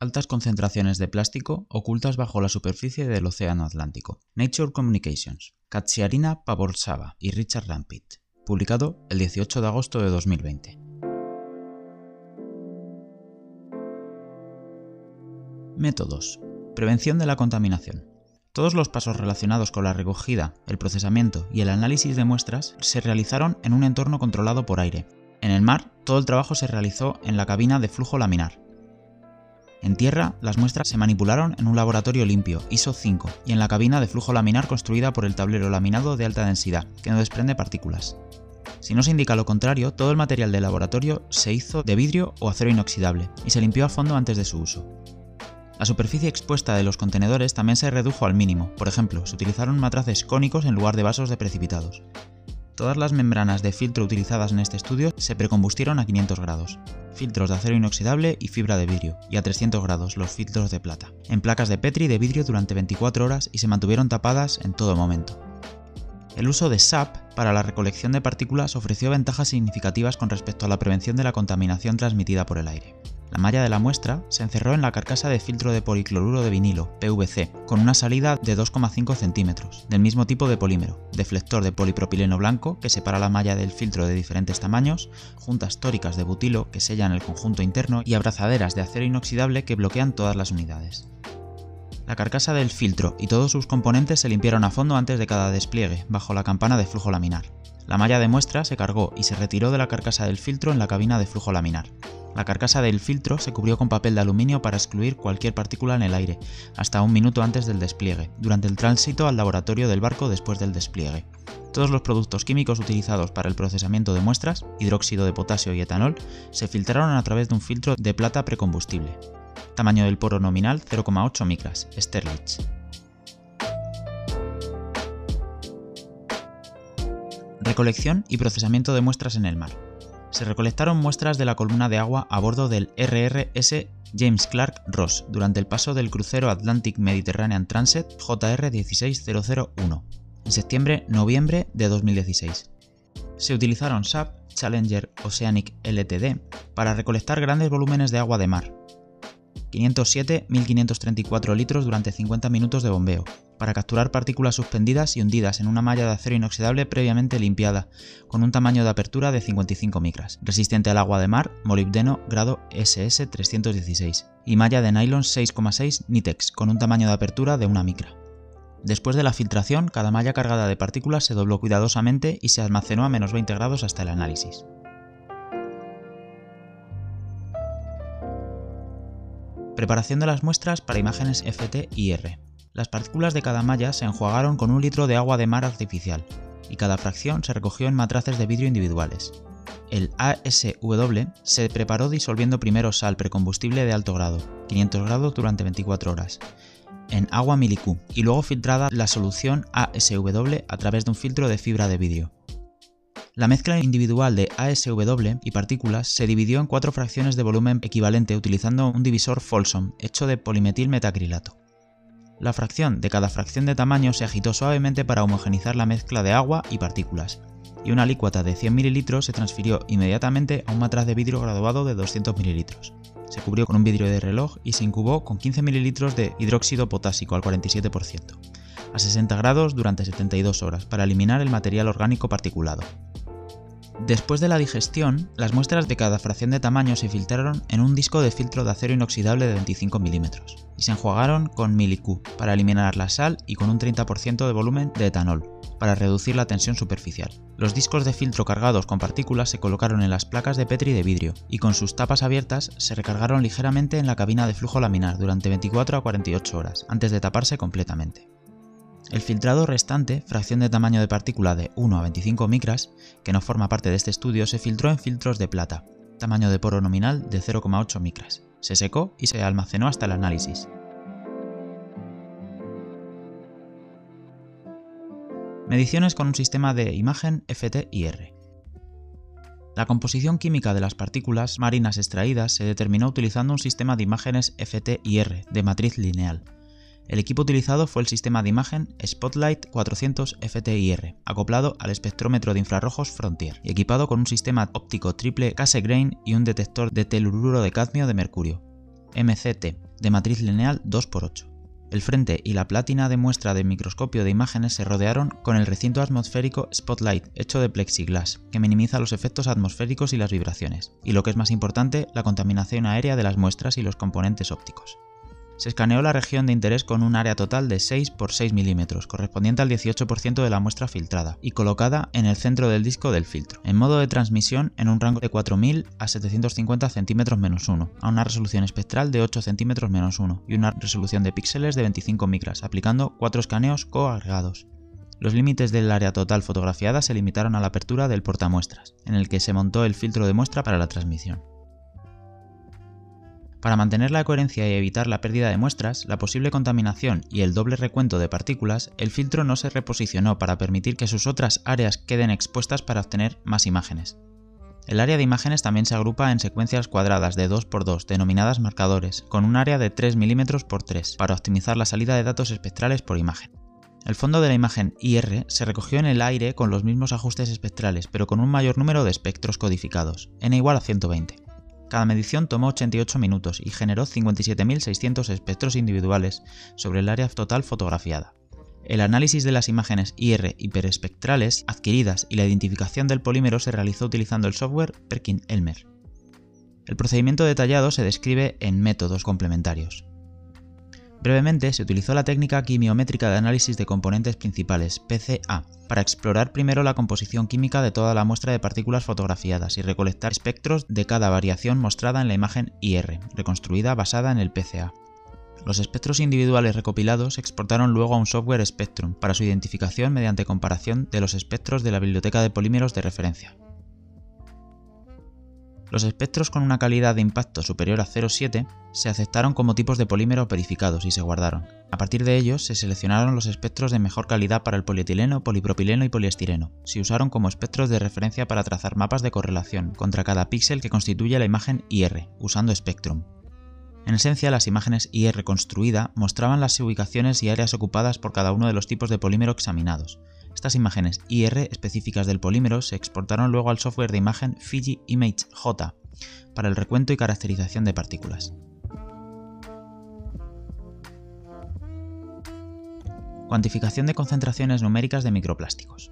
Altas concentraciones de plástico ocultas bajo la superficie del Océano Atlántico. Nature Communications, Katsiarina Pavorsava y Richard Rampit, publicado el 18 de agosto de 2020. Métodos. Prevención de la contaminación. Todos los pasos relacionados con la recogida, el procesamiento y el análisis de muestras se realizaron en un entorno controlado por aire. En el mar, todo el trabajo se realizó en la cabina de flujo laminar, en tierra, las muestras se manipularon en un laboratorio limpio, ISO 5, y en la cabina de flujo laminar construida por el tablero laminado de alta densidad, que no desprende partículas. Si no se indica lo contrario, todo el material del laboratorio se hizo de vidrio o acero inoxidable, y se limpió a fondo antes de su uso. La superficie expuesta de los contenedores también se redujo al mínimo, por ejemplo, se utilizaron matraces cónicos en lugar de vasos de precipitados. Todas las membranas de filtro utilizadas en este estudio se precombustieron a 500 grados, filtros de acero inoxidable y fibra de vidrio, y a 300 grados los filtros de plata, en placas de Petri de vidrio durante 24 horas y se mantuvieron tapadas en todo momento. El uso de SAP para la recolección de partículas ofreció ventajas significativas con respecto a la prevención de la contaminación transmitida por el aire. La malla de la muestra se encerró en la carcasa de filtro de policloruro de vinilo, PVC, con una salida de 2,5 centímetros, del mismo tipo de polímero, deflector de polipropileno blanco que separa la malla del filtro de diferentes tamaños, juntas tóricas de butilo que sellan el conjunto interno y abrazaderas de acero inoxidable que bloquean todas las unidades. La carcasa del filtro y todos sus componentes se limpiaron a fondo antes de cada despliegue, bajo la campana de flujo laminar. La malla de muestra se cargó y se retiró de la carcasa del filtro en la cabina de flujo laminar. La carcasa del filtro se cubrió con papel de aluminio para excluir cualquier partícula en el aire, hasta un minuto antes del despliegue, durante el tránsito al laboratorio del barco después del despliegue. Todos los productos químicos utilizados para el procesamiento de muestras, hidróxido de potasio y etanol, se filtraron a través de un filtro de plata precombustible. Tamaño del poro nominal 0,8 micras, Sterlitz. Recolección y procesamiento de muestras en el mar. Se recolectaron muestras de la columna de agua a bordo del RRS James Clark Ross durante el paso del crucero Atlantic Mediterranean Transit JR 16001 en septiembre-noviembre de 2016. Se utilizaron SAP Challenger Oceanic LTD para recolectar grandes volúmenes de agua de mar, 507.534 litros durante 50 minutos de bombeo, para capturar partículas suspendidas y hundidas en una malla de acero inoxidable previamente limpiada, con un tamaño de apertura de 55 micras, resistente al agua de mar, molibdeno grado SS 316, y malla de nylon 6,6 Nitex, con un tamaño de apertura de una micra. Después de la filtración, cada malla cargada de partículas se dobló cuidadosamente y se almacenó a menos 20 grados hasta el análisis. Preparación de las muestras para imágenes FT y R. Las partículas de cada malla se enjuagaron con un litro de agua de mar artificial, y cada fracción se recogió en matraces de vidrio individuales. El ASW se preparó disolviendo primero sal precombustible de alto grado, 500 grados durante 24 horas, en agua milicú y luego filtrada la solución ASW a través de un filtro de fibra de vidrio. La mezcla individual de ASW y partículas se dividió en cuatro fracciones de volumen equivalente utilizando un divisor Folsom hecho de polimetil metacrilato. La fracción de cada fracción de tamaño se agitó suavemente para homogenizar la mezcla de agua y partículas, y una alícuota de 100 ml se transfirió inmediatamente a un matraz de vidrio graduado de 200 ml. Se cubrió con un vidrio de reloj y se incubó con 15 ml de hidróxido potásico al 47%, a 60 grados durante 72 horas para eliminar el material orgánico particulado. Después de la digestión, las muestras de cada fracción de tamaño se filtraron en un disco de filtro de acero inoxidable de 25 milímetros y se enjuagaron con milicu para eliminar la sal y con un 30% de volumen de etanol para reducir la tensión superficial. Los discos de filtro cargados con partículas se colocaron en las placas de Petri de vidrio y con sus tapas abiertas se recargaron ligeramente en la cabina de flujo laminar durante 24 a 48 horas antes de taparse completamente. El filtrado restante, fracción de tamaño de partícula de 1 a 25 micras, que no forma parte de este estudio, se filtró en filtros de plata, tamaño de poro nominal de 0,8 micras. Se secó y se almacenó hasta el análisis. Mediciones con un sistema de imagen FT y R. La composición química de las partículas marinas extraídas se determinó utilizando un sistema de imágenes FT y R de matriz lineal, el equipo utilizado fue el sistema de imagen Spotlight 400 FTIR, acoplado al espectrómetro de infrarrojos Frontier y equipado con un sistema óptico triple Cassegrain y un detector de telururo de cadmio de mercurio, MCT, de matriz lineal 2x8. El frente y la plátina de muestra de microscopio de imágenes se rodearon con el recinto atmosférico Spotlight hecho de plexiglass, que minimiza los efectos atmosféricos y las vibraciones, y lo que es más importante, la contaminación aérea de las muestras y los componentes ópticos se escaneó la región de interés con un área total de 6 x 6 milímetros, correspondiente al 18% de la muestra filtrada, y colocada en el centro del disco del filtro, en modo de transmisión en un rango de 4000 a 750 centímetros menos 1, a una resolución espectral de 8 centímetros menos 1 y una resolución de píxeles de 25 micras, aplicando cuatro escaneos coagregados. Los límites del área total fotografiada se limitaron a la apertura del portamuestras, en el que se montó el filtro de muestra para la transmisión. Para mantener la coherencia y evitar la pérdida de muestras, la posible contaminación y el doble recuento de partículas, el filtro no se reposicionó para permitir que sus otras áreas queden expuestas para obtener más imágenes. El área de imágenes también se agrupa en secuencias cuadradas de 2x2 denominadas marcadores, con un área de 3 mm x 3 para optimizar la salida de datos espectrales por imagen. El fondo de la imagen IR se recogió en el aire con los mismos ajustes espectrales, pero con un mayor número de espectros codificados, n igual a 120. Cada medición tomó 88 minutos y generó 57.600 espectros individuales sobre el área total fotografiada. El análisis de las imágenes IR hiperespectrales adquiridas y la identificación del polímero se realizó utilizando el software Perkin-Elmer. El procedimiento detallado se describe en métodos complementarios. Brevemente, se utilizó la técnica quimiométrica de análisis de componentes principales, PCA, para explorar primero la composición química de toda la muestra de partículas fotografiadas y recolectar espectros de cada variación mostrada en la imagen IR, reconstruida basada en el PCA. Los espectros individuales recopilados se exportaron luego a un software Spectrum para su identificación mediante comparación de los espectros de la biblioteca de polímeros de referencia. Los espectros con una calidad de impacto superior a 0,7 se aceptaron como tipos de polímeros verificados y se guardaron. A partir de ellos se seleccionaron los espectros de mejor calidad para el polietileno, polipropileno y poliestireno. Se usaron como espectros de referencia para trazar mapas de correlación contra cada píxel que constituye la imagen IR, usando Spectrum. En esencia, las imágenes IR construida mostraban las ubicaciones y áreas ocupadas por cada uno de los tipos de polímero examinados. Estas imágenes IR específicas del polímero se exportaron luego al software de imagen Fiji Image J para el recuento y caracterización de partículas. Cuantificación de concentraciones numéricas de microplásticos.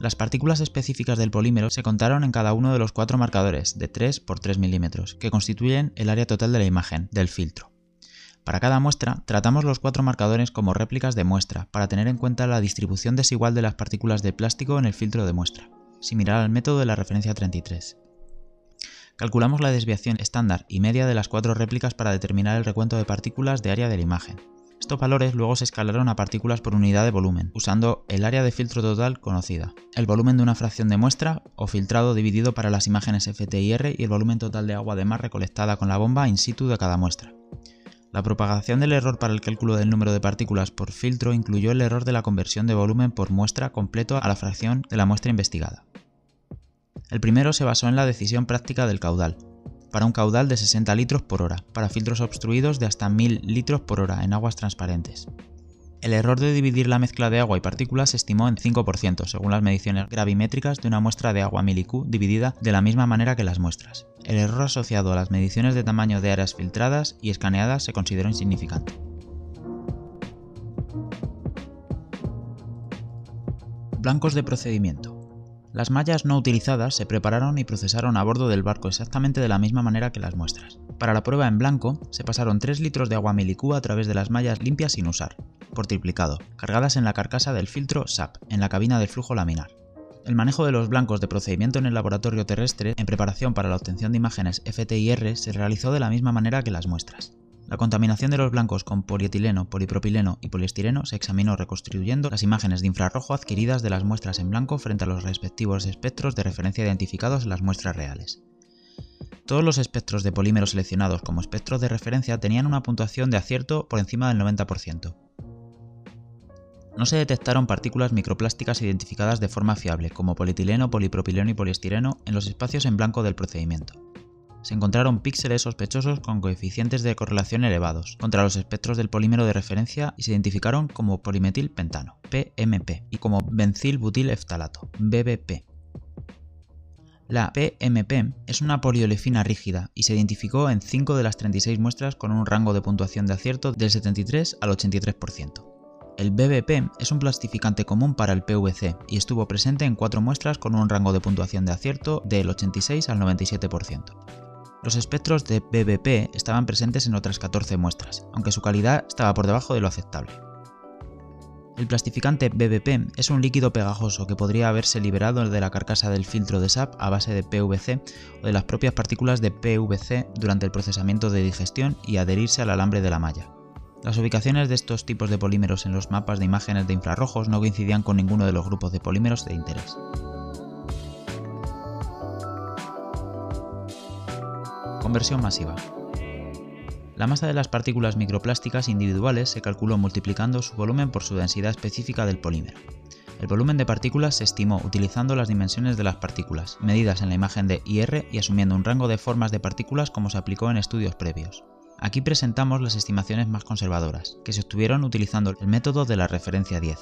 Las partículas específicas del polímero se contaron en cada uno de los cuatro marcadores de 3 x 3 milímetros, que constituyen el área total de la imagen, del filtro. Para cada muestra, tratamos los cuatro marcadores como réplicas de muestra, para tener en cuenta la distribución desigual de las partículas de plástico en el filtro de muestra, similar al método de la referencia 33. Calculamos la desviación estándar y media de las cuatro réplicas para determinar el recuento de partículas de área de la imagen. Estos valores luego se escalaron a partículas por unidad de volumen, usando el área de filtro total conocida, el volumen de una fracción de muestra o filtrado dividido para las imágenes FTIR y el volumen total de agua de mar recolectada con la bomba in situ de cada muestra. La propagación del error para el cálculo del número de partículas por filtro incluyó el error de la conversión de volumen por muestra completo a la fracción de la muestra investigada. El primero se basó en la decisión práctica del caudal, para un caudal de 60 litros por hora, para filtros obstruidos de hasta 1000 litros por hora en aguas transparentes. El error de dividir la mezcla de agua y partículas se estimó en 5%, según las mediciones gravimétricas de una muestra de agua milicu dividida de la misma manera que las muestras. El error asociado a las mediciones de tamaño de áreas filtradas y escaneadas se consideró insignificante. Blancos de procedimiento. Las mallas no utilizadas se prepararon y procesaron a bordo del barco exactamente de la misma manera que las muestras. Para la prueba en blanco, se pasaron 3 litros de agua milicú a través de las mallas limpias sin usar, por triplicado, cargadas en la carcasa del filtro SAP, en la cabina de flujo laminar. El manejo de los blancos de procedimiento en el laboratorio terrestre, en preparación para la obtención de imágenes FTIR, se realizó de la misma manera que las muestras. La contaminación de los blancos con polietileno, polipropileno y poliestireno se examinó reconstruyendo las imágenes de infrarrojo adquiridas de las muestras en blanco frente a los respectivos espectros de referencia identificados en las muestras reales. Todos los espectros de polímeros seleccionados como espectros de referencia tenían una puntuación de acierto por encima del 90%. No se detectaron partículas microplásticas identificadas de forma fiable, como polietileno, polipropileno y poliestireno, en los espacios en blanco del procedimiento se encontraron píxeles sospechosos con coeficientes de correlación elevados contra los espectros del polímero de referencia y se identificaron como polimetilpentano, PMP, y como bencilbutilftalato, BBP. La PMP es una poliolefina rígida y se identificó en 5 de las 36 muestras con un rango de puntuación de acierto del 73 al 83%. El BBP es un plastificante común para el PVC y estuvo presente en 4 muestras con un rango de puntuación de acierto del 86 al 97%. Los espectros de BBP estaban presentes en otras 14 muestras, aunque su calidad estaba por debajo de lo aceptable. El plastificante BBP es un líquido pegajoso que podría haberse liberado de la carcasa del filtro de SAP a base de PVC o de las propias partículas de PVC durante el procesamiento de digestión y adherirse al alambre de la malla. Las ubicaciones de estos tipos de polímeros en los mapas de imágenes de infrarrojos no coincidían con ninguno de los grupos de polímeros de interés. Conversión masiva. La masa de las partículas microplásticas individuales se calculó multiplicando su volumen por su densidad específica del polímero. El volumen de partículas se estimó utilizando las dimensiones de las partículas, medidas en la imagen de IR y asumiendo un rango de formas de partículas como se aplicó en estudios previos. Aquí presentamos las estimaciones más conservadoras, que se obtuvieron utilizando el método de la referencia 10.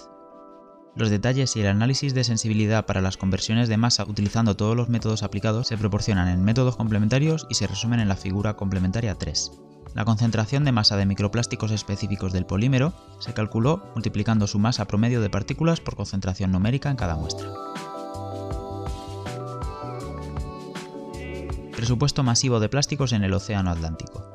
Los detalles y el análisis de sensibilidad para las conversiones de masa utilizando todos los métodos aplicados se proporcionan en métodos complementarios y se resumen en la figura complementaria 3. La concentración de masa de microplásticos específicos del polímero se calculó multiplicando su masa promedio de partículas por concentración numérica en cada muestra. Presupuesto masivo de plásticos en el Océano Atlántico.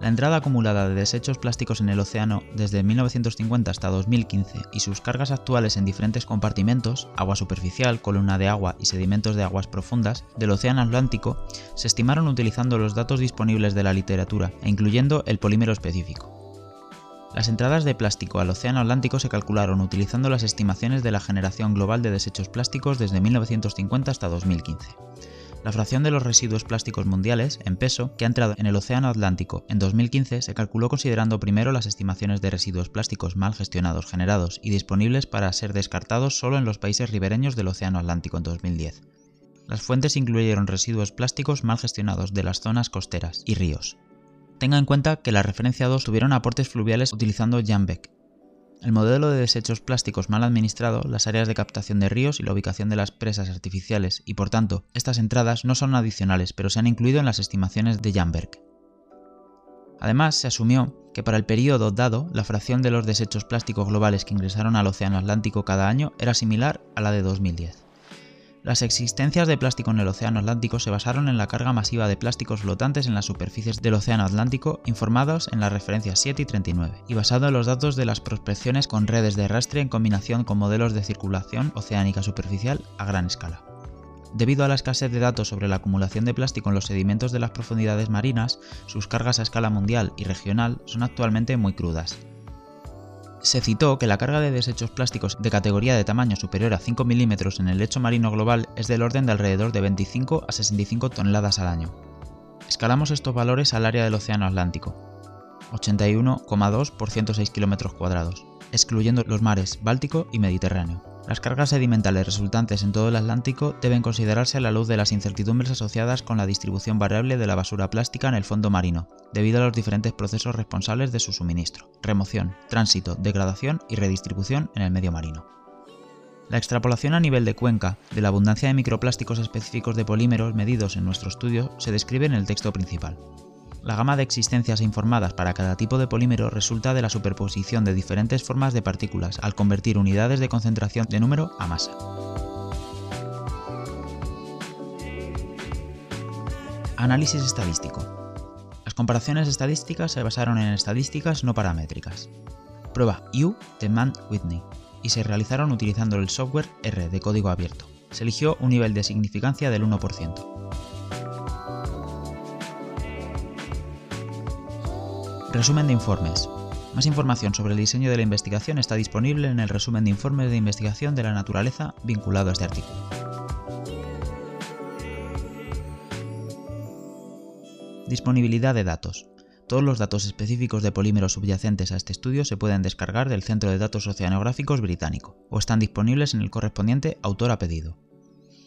La entrada acumulada de desechos plásticos en el océano desde 1950 hasta 2015 y sus cargas actuales en diferentes compartimentos, agua superficial, columna de agua y sedimentos de aguas profundas del océano Atlántico, se estimaron utilizando los datos disponibles de la literatura e incluyendo el polímero específico. Las entradas de plástico al océano Atlántico se calcularon utilizando las estimaciones de la generación global de desechos plásticos desde 1950 hasta 2015. La fracción de los residuos plásticos mundiales, en peso, que ha entrado en el Océano Atlántico en 2015 se calculó considerando primero las estimaciones de residuos plásticos mal gestionados, generados y disponibles para ser descartados solo en los países ribereños del Océano Atlántico en 2010. Las fuentes incluyeron residuos plásticos mal gestionados de las zonas costeras y ríos. Tenga en cuenta que la referencia 2 tuvieron aportes fluviales utilizando Jambeck, el modelo de desechos plásticos mal administrado, las áreas de captación de ríos y la ubicación de las presas artificiales, y por tanto, estas entradas no son adicionales, pero se han incluido en las estimaciones de Jamberg. Además, se asumió que para el periodo dado, la fracción de los desechos plásticos globales que ingresaron al Océano Atlántico cada año era similar a la de 2010. Las existencias de plástico en el Océano Atlántico se basaron en la carga masiva de plásticos flotantes en las superficies del Océano Atlántico informados en las referencias 7 y 39, y basado en los datos de las prospecciones con redes de arrastre en combinación con modelos de circulación oceánica superficial a gran escala. Debido a la escasez de datos sobre la acumulación de plástico en los sedimentos de las profundidades marinas, sus cargas a escala mundial y regional son actualmente muy crudas, se citó que la carga de desechos plásticos de categoría de tamaño superior a 5 milímetros en el lecho marino global es del orden de alrededor de 25 a 65 toneladas al año. Escalamos estos valores al área del Océano Atlántico, 81,2 por 106 kilómetros cuadrados, excluyendo los mares Báltico y Mediterráneo. Las cargas sedimentales resultantes en todo el Atlántico deben considerarse a la luz de las incertidumbres asociadas con la distribución variable de la basura plástica en el fondo marino, debido a los diferentes procesos responsables de su suministro, remoción, tránsito, degradación y redistribución en el medio marino. La extrapolación a nivel de cuenca de la abundancia de microplásticos específicos de polímeros medidos en nuestro estudio se describe en el texto principal. La gama de existencias informadas para cada tipo de polímero resulta de la superposición de diferentes formas de partículas al convertir unidades de concentración de número a masa. Análisis estadístico. Las comparaciones estadísticas se basaron en estadísticas no paramétricas. Prueba U de Mann Whitney y se realizaron utilizando el software R de código abierto. Se eligió un nivel de significancia del 1%. Resumen de informes. Más información sobre el diseño de la investigación está disponible en el resumen de informes de investigación de la naturaleza vinculado a este artículo. Disponibilidad de datos. Todos los datos específicos de polímeros subyacentes a este estudio se pueden descargar del Centro de Datos Oceanográficos británico o están disponibles en el correspondiente autor a pedido.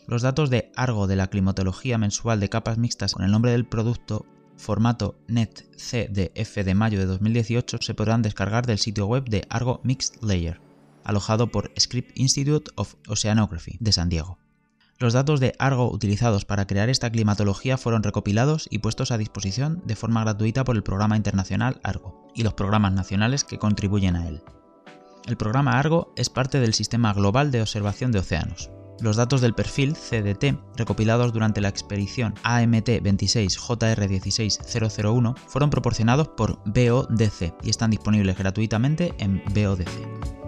Los datos de ARGO de la climatología mensual de capas mixtas con el nombre del producto formato NetCDF de mayo de 2018 se podrán descargar del sitio web de Argo Mixed Layer, alojado por Script Institute of Oceanography de San Diego. Los datos de Argo utilizados para crear esta climatología fueron recopilados y puestos a disposición de forma gratuita por el programa internacional Argo y los programas nacionales que contribuyen a él. El programa Argo es parte del Sistema Global de Observación de Océanos, los datos del perfil CDT recopilados durante la expedición AMT26JR16001 fueron proporcionados por BODC y están disponibles gratuitamente en BODC.